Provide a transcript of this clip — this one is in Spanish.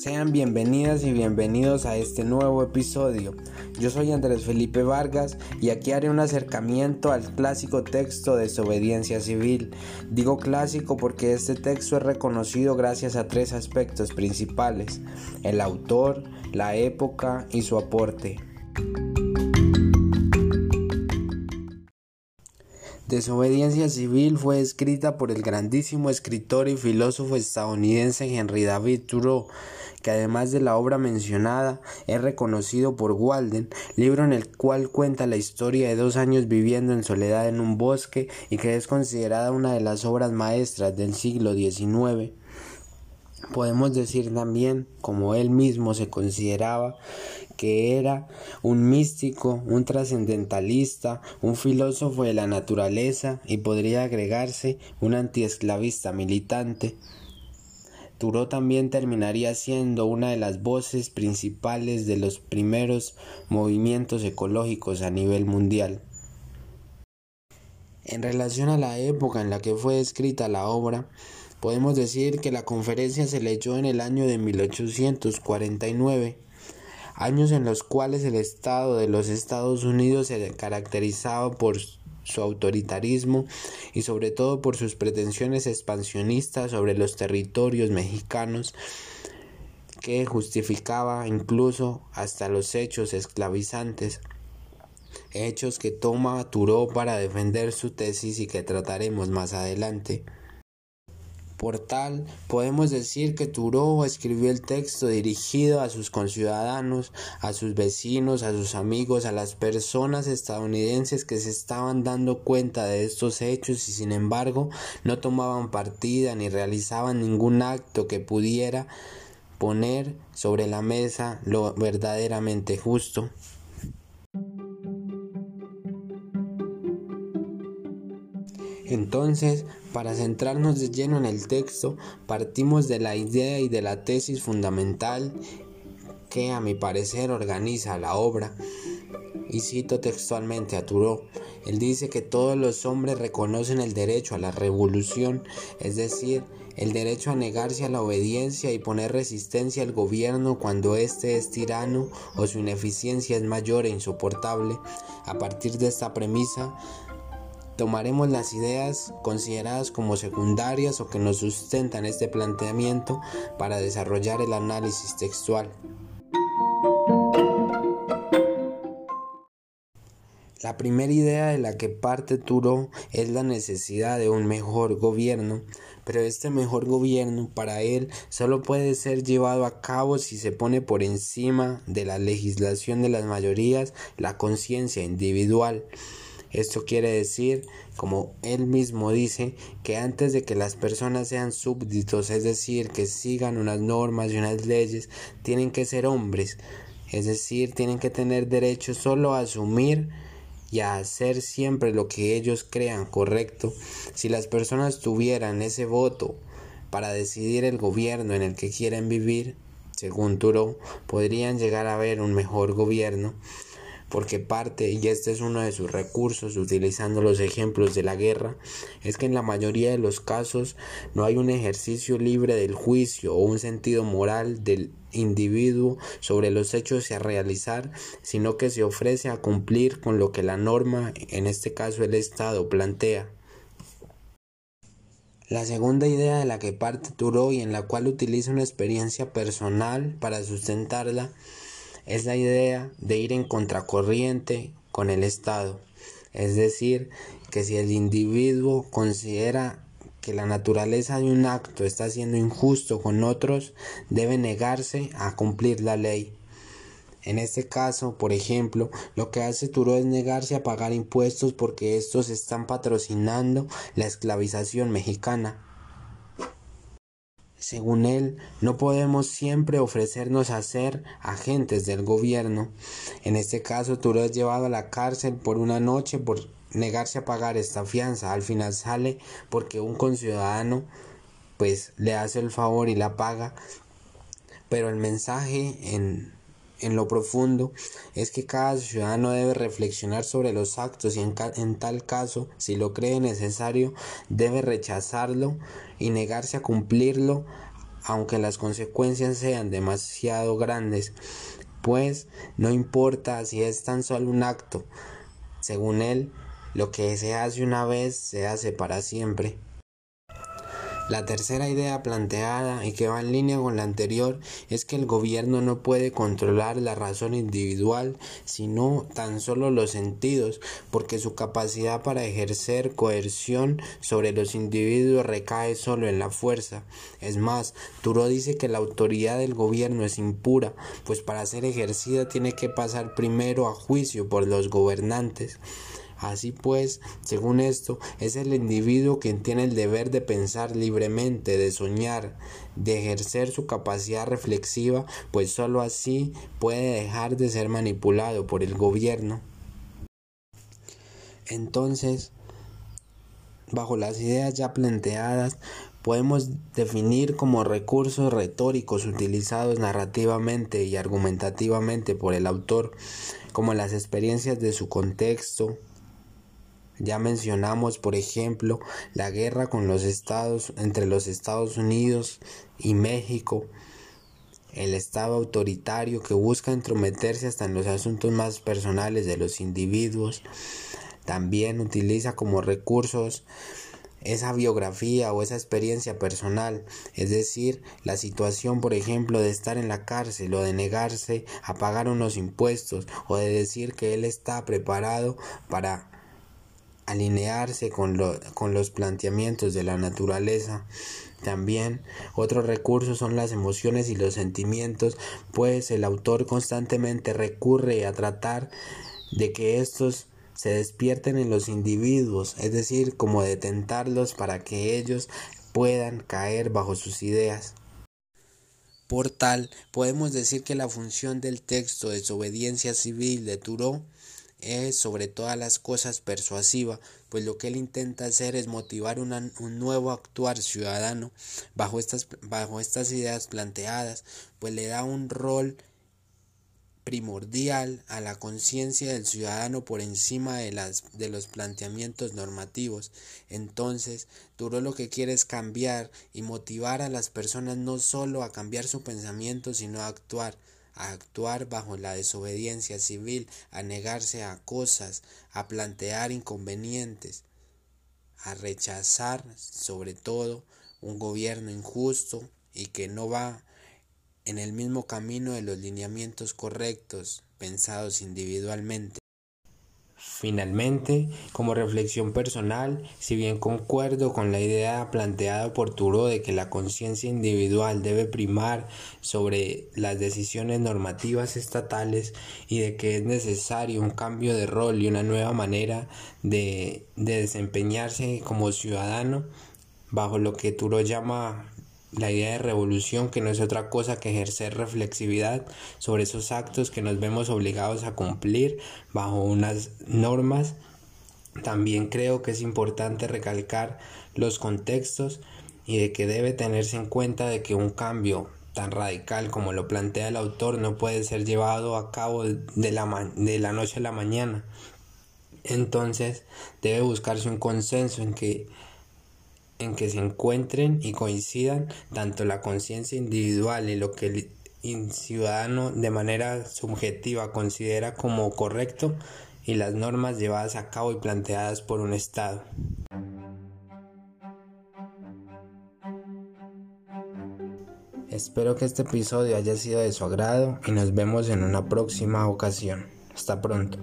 Sean bienvenidas y bienvenidos a este nuevo episodio. Yo soy Andrés Felipe Vargas y aquí haré un acercamiento al clásico texto de desobediencia civil. Digo clásico porque este texto es reconocido gracias a tres aspectos principales, el autor, la época y su aporte. Desobediencia Civil fue escrita por el grandísimo escritor y filósofo estadounidense Henry David Thoreau, que además de la obra mencionada es reconocido por Walden, libro en el cual cuenta la historia de dos años viviendo en soledad en un bosque y que es considerada una de las obras maestras del siglo XIX. Podemos decir también, como él mismo se consideraba, que era un místico, un trascendentalista, un filósofo de la naturaleza y podría agregarse un antiesclavista militante. Thoreau también terminaría siendo una de las voces principales de los primeros movimientos ecológicos a nivel mundial. En relación a la época en la que fue escrita la obra, podemos decir que la conferencia se leyó en el año de 1849 años en los cuales el Estado de los Estados Unidos se caracterizaba por su autoritarismo y sobre todo por sus pretensiones expansionistas sobre los territorios mexicanos que justificaba incluso hasta los hechos esclavizantes, hechos que toma Turó para defender su tesis y que trataremos más adelante. Por tal, podemos decir que Thoreau escribió el texto dirigido a sus conciudadanos, a sus vecinos, a sus amigos, a las personas estadounidenses que se estaban dando cuenta de estos hechos y sin embargo no tomaban partida ni realizaban ningún acto que pudiera poner sobre la mesa lo verdaderamente justo. Entonces, para centrarnos de lleno en el texto, partimos de la idea y de la tesis fundamental que a mi parecer organiza la obra. Y cito textualmente a Thoreau, él dice que todos los hombres reconocen el derecho a la revolución, es decir, el derecho a negarse a la obediencia y poner resistencia al gobierno cuando éste es tirano o su ineficiencia es mayor e insoportable. A partir de esta premisa, tomaremos las ideas consideradas como secundarias o que nos sustentan este planteamiento para desarrollar el análisis textual. La primera idea de la que parte Turo es la necesidad de un mejor gobierno, pero este mejor gobierno para él solo puede ser llevado a cabo si se pone por encima de la legislación de las mayorías la conciencia individual. Esto quiere decir, como él mismo dice, que antes de que las personas sean súbditos, es decir, que sigan unas normas y unas leyes, tienen que ser hombres, es decir, tienen que tener derecho solo a asumir y a hacer siempre lo que ellos crean correcto. Si las personas tuvieran ese voto para decidir el gobierno en el que quieren vivir, según Turo, podrían llegar a ver un mejor gobierno porque parte, y este es uno de sus recursos utilizando los ejemplos de la guerra, es que en la mayoría de los casos no hay un ejercicio libre del juicio o un sentido moral del individuo sobre los hechos a realizar, sino que se ofrece a cumplir con lo que la norma, en este caso el Estado, plantea. La segunda idea de la que parte Turo y en la cual utiliza una experiencia personal para sustentarla es la idea de ir en contracorriente con el Estado. Es decir, que si el individuo considera que la naturaleza de un acto está siendo injusto con otros, debe negarse a cumplir la ley. En este caso, por ejemplo, lo que hace Turo es negarse a pagar impuestos porque estos están patrocinando la esclavización mexicana. Según él, no podemos siempre ofrecernos a ser agentes del gobierno. En este caso, Turo es llevado a la cárcel por una noche por negarse a pagar esta fianza. Al final sale porque un conciudadano pues le hace el favor y la paga. Pero el mensaje en en lo profundo es que cada ciudadano debe reflexionar sobre los actos y en, tal caso, si lo cree necesario, debe rechazarlo y negarse a cumplirlo aunque las consecuencias sean demasiado grandes, pues no importa si es tan solo un acto. Según él, lo que se hace una vez se hace para siempre. La tercera idea planteada y que va en línea con la anterior es que el gobierno no puede controlar la razón individual, sino tan solo los sentidos, porque su capacidad para ejercer coerción sobre los individuos recae solo en la fuerza. Es más, Turo dice que la autoridad del gobierno es impura, pues para ser ejercida tiene que pasar primero a juicio por los gobernantes. Así pues, según esto, es el individuo quien tiene el deber de pensar libremente, de soñar, de ejercer su capacidad reflexiva, pues sólo así puede dejar de ser manipulado por el gobierno. Entonces, bajo las ideas ya planteadas, podemos definir como recursos retóricos utilizados narrativamente y argumentativamente por el autor, como las experiencias de su contexto, ya mencionamos, por ejemplo, la guerra con los estados entre los Estados Unidos y México, el Estado autoritario que busca entrometerse hasta en los asuntos más personales de los individuos. También utiliza como recursos esa biografía o esa experiencia personal, es decir, la situación, por ejemplo, de estar en la cárcel o de negarse a pagar unos impuestos o de decir que él está preparado para alinearse con, con los planteamientos de la naturaleza. También otros recursos son las emociones y los sentimientos, pues el autor constantemente recurre a tratar de que estos se despierten en los individuos, es decir, como de tentarlos para que ellos puedan caer bajo sus ideas. Por tal, podemos decir que la función del texto Desobediencia Civil de Thoreau es sobre todas las cosas persuasiva, pues lo que él intenta hacer es motivar un nuevo actuar ciudadano bajo estas, bajo estas ideas planteadas, pues le da un rol primordial a la conciencia del ciudadano por encima de, las, de los planteamientos normativos. Entonces, Duro lo que quiere es cambiar y motivar a las personas no solo a cambiar su pensamiento, sino a actuar a actuar bajo la desobediencia civil, a negarse a cosas, a plantear inconvenientes, a rechazar sobre todo un gobierno injusto y que no va en el mismo camino de los lineamientos correctos pensados individualmente. Finalmente, como reflexión personal, si bien concuerdo con la idea planteada por Turo de que la conciencia individual debe primar sobre las decisiones normativas estatales y de que es necesario un cambio de rol y una nueva manera de, de desempeñarse como ciudadano, bajo lo que Turo llama la idea de revolución que no es otra cosa que ejercer reflexividad sobre esos actos que nos vemos obligados a cumplir bajo unas normas. También creo que es importante recalcar los contextos y de que debe tenerse en cuenta de que un cambio tan radical como lo plantea el autor no puede ser llevado a cabo de la, de la noche a la mañana. Entonces debe buscarse un consenso en que en que se encuentren y coincidan tanto la conciencia individual y lo que el ciudadano de manera subjetiva considera como correcto y las normas llevadas a cabo y planteadas por un Estado. Espero que este episodio haya sido de su agrado y nos vemos en una próxima ocasión. Hasta pronto.